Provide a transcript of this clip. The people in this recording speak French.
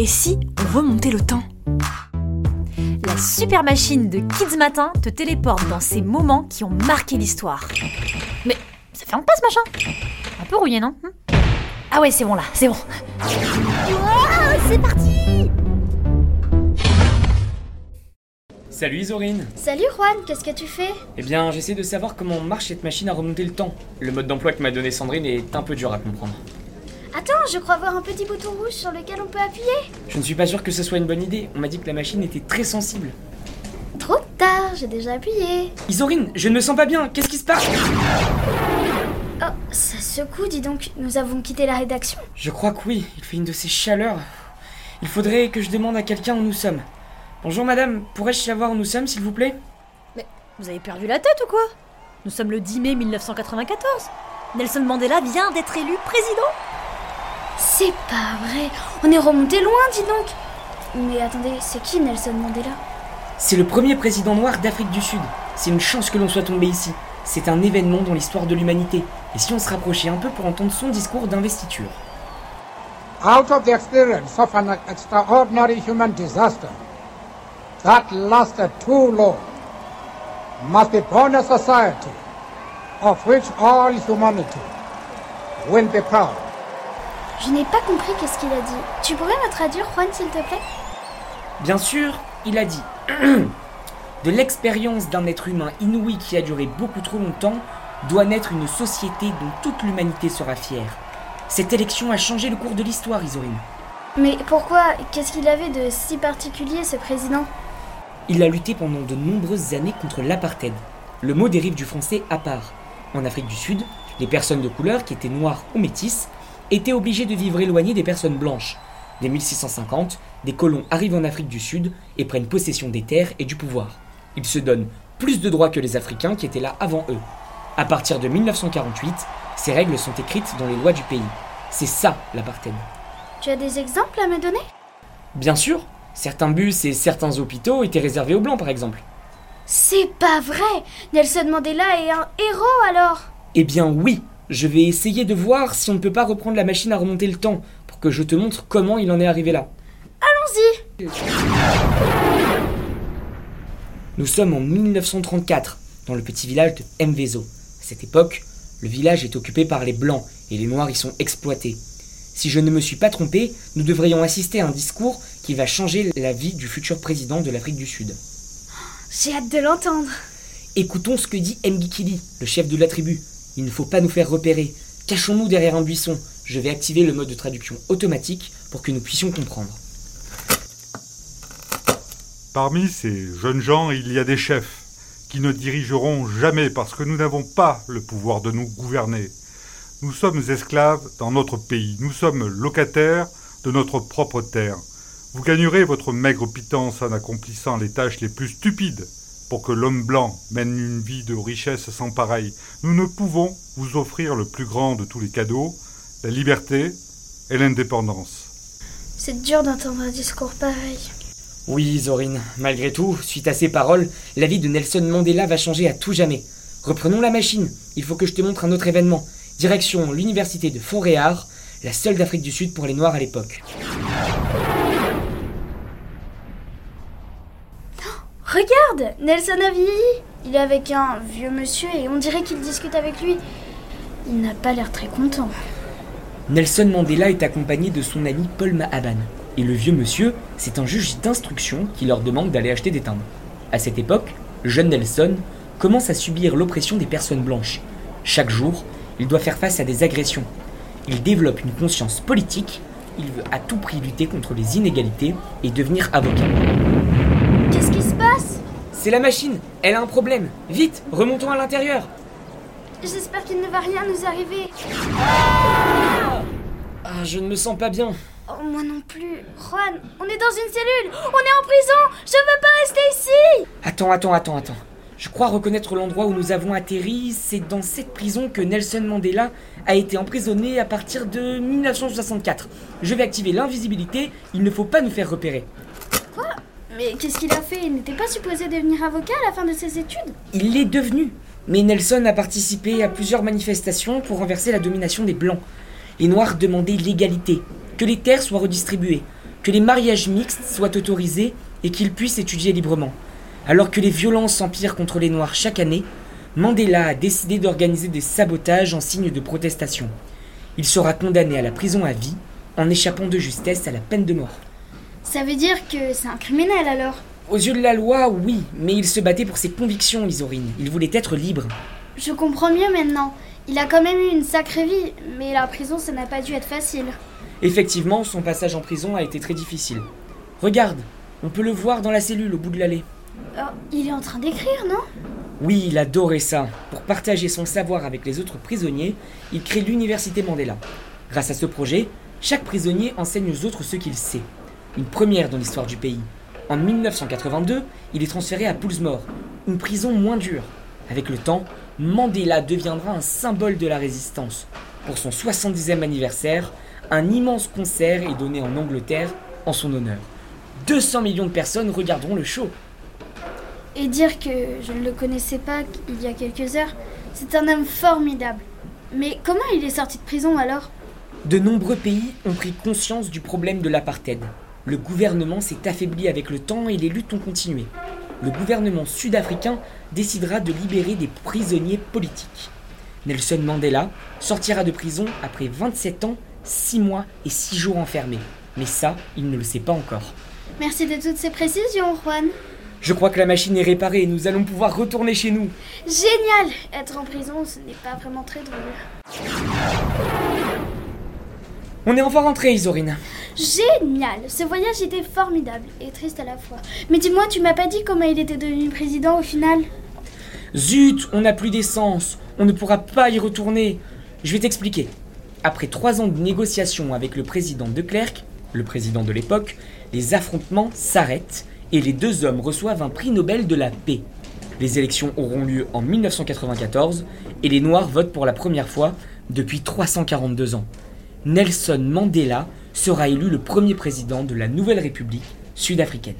Et si on remontait le temps? La super machine de Kids Matin te téléporte dans ces moments qui ont marqué l'histoire. Mais ça ferme pas ce machin Un peu rouillé, non? Hmm? Ah ouais, c'est bon là, c'est bon. c'est parti Salut Isorine Salut Juan, qu'est-ce que tu fais? Eh bien, j'essaie de savoir comment marche cette machine à remonter le temps. Le mode d'emploi que m'a donné Sandrine est un peu dur à comprendre. Attends, je crois voir un petit bouton rouge sur lequel on peut appuyer. Je ne suis pas sûr que ce soit une bonne idée. On m'a dit que la machine était très sensible. Trop tard, j'ai déjà appuyé. Isorine, je ne me sens pas bien. Qu'est-ce qui se passe? Oh, ça secoue, dis donc. Nous avons quitté la rédaction. Je crois que oui. Il fait une de ces chaleurs. Il faudrait que je demande à quelqu'un où nous sommes. Bonjour madame, pourrais-je savoir où nous sommes, s'il vous plaît? Mais vous avez perdu la tête ou quoi? Nous sommes le 10 mai 1994. Nelson Mandela vient d'être élu président. C'est pas vrai. On est remonté loin, dis donc. Mais attendez, c'est qui Nelson Mandela? C'est le premier président noir d'Afrique du Sud. C'est une chance que l'on soit tombé ici. C'est un événement dans l'histoire de l'humanité. Et si on se rapprochait un peu pour entendre son discours d'investiture out of the experience of an extraordinary human disaster that lasted too long, must be born a society of which all humanity will be proud. Je n'ai pas compris qu'est-ce qu'il a dit. Tu pourrais me traduire, Juan, s'il te plaît? Bien sûr, il a dit De l'expérience d'un être humain inouï qui a duré beaucoup trop longtemps doit naître une société dont toute l'humanité sera fière. Cette élection a changé le cours de l'histoire, Isorine. Mais pourquoi? Qu'est-ce qu'il avait de si particulier, ce président? Il a lutté pendant de nombreuses années contre l'apartheid. Le mot dérive du français à part. En Afrique du Sud, les personnes de couleur, qui étaient noires ou métisses, étaient obligées de vivre éloignées des personnes blanches. Dès 1650, des colons arrivent en Afrique du Sud et prennent possession des terres et du pouvoir. Ils se donnent plus de droits que les Africains qui étaient là avant eux. À partir de 1948, ces règles sont écrites dans les lois du pays. C'est ça l'apartheid. Tu as des exemples à me donner? Bien sûr, certains bus et certains hôpitaux étaient réservés aux blancs par exemple. C'est pas vrai Nelson Mandela est un héros alors? Eh bien oui, je vais essayer de voir si on ne peut pas reprendre la machine à remonter le temps pour que je te montre comment il en est arrivé là. Allons-y Nous sommes en 1934, dans le petit village de Mvezo. À cette époque, le village est occupé par les Blancs et les Noirs y sont exploités. Si je ne me suis pas trompé, nous devrions assister à un discours qui va changer la vie du futur président de l'Afrique du Sud. J'ai hâte de l'entendre. Écoutons ce que dit Mgikili, le chef de la tribu. Il ne faut pas nous faire repérer. Cachons-nous derrière un buisson. Je vais activer le mode de traduction automatique pour que nous puissions comprendre. Parmi ces jeunes gens, il y a des chefs qui ne dirigeront jamais parce que nous n'avons pas le pouvoir de nous gouverner. Nous sommes esclaves dans notre pays, nous sommes locataires de notre propre terre. Vous gagnerez votre maigre pitance en accomplissant les tâches les plus stupides pour que l'homme blanc mène une vie de richesse sans pareil. Nous ne pouvons vous offrir le plus grand de tous les cadeaux, la liberté et l'indépendance. C'est dur d'entendre un discours pareil. Oui, Zorine, malgré tout, suite à ces paroles, la vie de Nelson Mandela va changer à tout jamais. Reprenons la machine, il faut que je te montre un autre événement. Direction l'université de Fontréard, la seule d'Afrique du Sud pour les Noirs à l'époque. Regarde Nelson a vieilli Il est avec un vieux monsieur et on dirait qu'il discute avec lui. Il n'a pas l'air très content. Nelson Mandela est accompagné de son ami Paul Mahaban. Et le vieux monsieur, c'est un juge d'instruction qui leur demande d'aller acheter des timbres. À cette époque, jeune Nelson commence à subir l'oppression des personnes blanches. Chaque jour, il doit faire face à des agressions. Il développe une conscience politique, il veut à tout prix lutter contre les inégalités et devenir avocat. Qu'est-ce qui se passe C'est la machine, elle a un problème. Vite, remontons à l'intérieur. J'espère qu'il ne va rien nous arriver. Ah, je ne me sens pas bien. Oh, moi non plus. Juan, on est dans une cellule. On est en prison. Je veux pas rester ici. Attends, attends, attends, attends. Je crois reconnaître l'endroit où nous avons atterri. C'est dans cette prison que Nelson Mandela a été emprisonné à partir de 1964. Je vais activer l'invisibilité. Il ne faut pas nous faire repérer. Mais qu'est-ce qu'il a fait? Il n'était pas supposé devenir avocat à la fin de ses études? Il l'est devenu. Mais Nelson a participé à plusieurs manifestations pour renverser la domination des Blancs. Les Noirs demandaient l'égalité, que les terres soient redistribuées. que les mariages mixtes soient autorisés et qu'ils puissent étudier librement. Alors que les violences s'empirent contre les Noirs chaque année, Mandela a décidé d'organiser des sabotages en signe de protestation. Il sera condamné à la prison à vie en échappant de justesse à la peine de mort. Ça veut dire que c'est un criminel alors Aux yeux de la loi, oui, mais il se battait pour ses convictions, Isorine. Il voulait être libre. Je comprends mieux maintenant. Il a quand même eu une sacrée vie, mais la prison ça n'a pas dû être facile. Effectivement, son passage en prison a été très difficile. Regarde, on peut le voir dans la cellule au bout de l'allée. Oh, il est en train d'écrire, non? Oui, il adorait ça. Pour partager son savoir avec les autres prisonniers, il crée l'université Mandela. Grâce à ce projet, chaque prisonnier enseigne aux autres ce qu'il sait. Une première dans l'histoire du pays. En 1982, il est transféré à Poulsmore, une prison moins dure. Avec le temps, Mandela deviendra un symbole de la résistance. Pour son 70e anniversaire, un immense concert est donné en Angleterre en son honneur. 200 millions de personnes regarderont le show. Et dire que je ne le connaissais pas il y a quelques heures, c'est un homme formidable. Mais comment il est sorti de prison alors? De nombreux pays ont pris conscience du problème de l'apartheid. Le gouvernement s'est affaibli avec le temps et les luttes ont continué. Le gouvernement sud-africain décidera de libérer des prisonniers politiques. Nelson Mandela sortira de prison après 27 ans, 6 mois et 6 jours enfermé. Mais ça, il ne le sait pas encore. Merci de toutes ces précisions, Juan. Je crois que la machine est réparée et nous allons pouvoir retourner chez nous. Génial Être en prison, ce n'est pas vraiment très drôle. On est enfin rentré, Isorine. Génial Ce voyage était formidable et triste à la fois. Mais dis-moi, tu m'as pas dit comment il était devenu président au final? Zut, on n'a plus d'essence. On ne pourra pas y retourner. Je vais t'expliquer. Après trois ans de négociations avec le président de Klerk, le président de l'époque, les affrontements s'arrêtent et les deux hommes reçoivent un prix Nobel de la paix. Les élections auront lieu en 1994 et les Noirs votent pour la première fois depuis 342 ans. Nelson Mandela sera élu le premier président de la nouvelle République sud-africaine.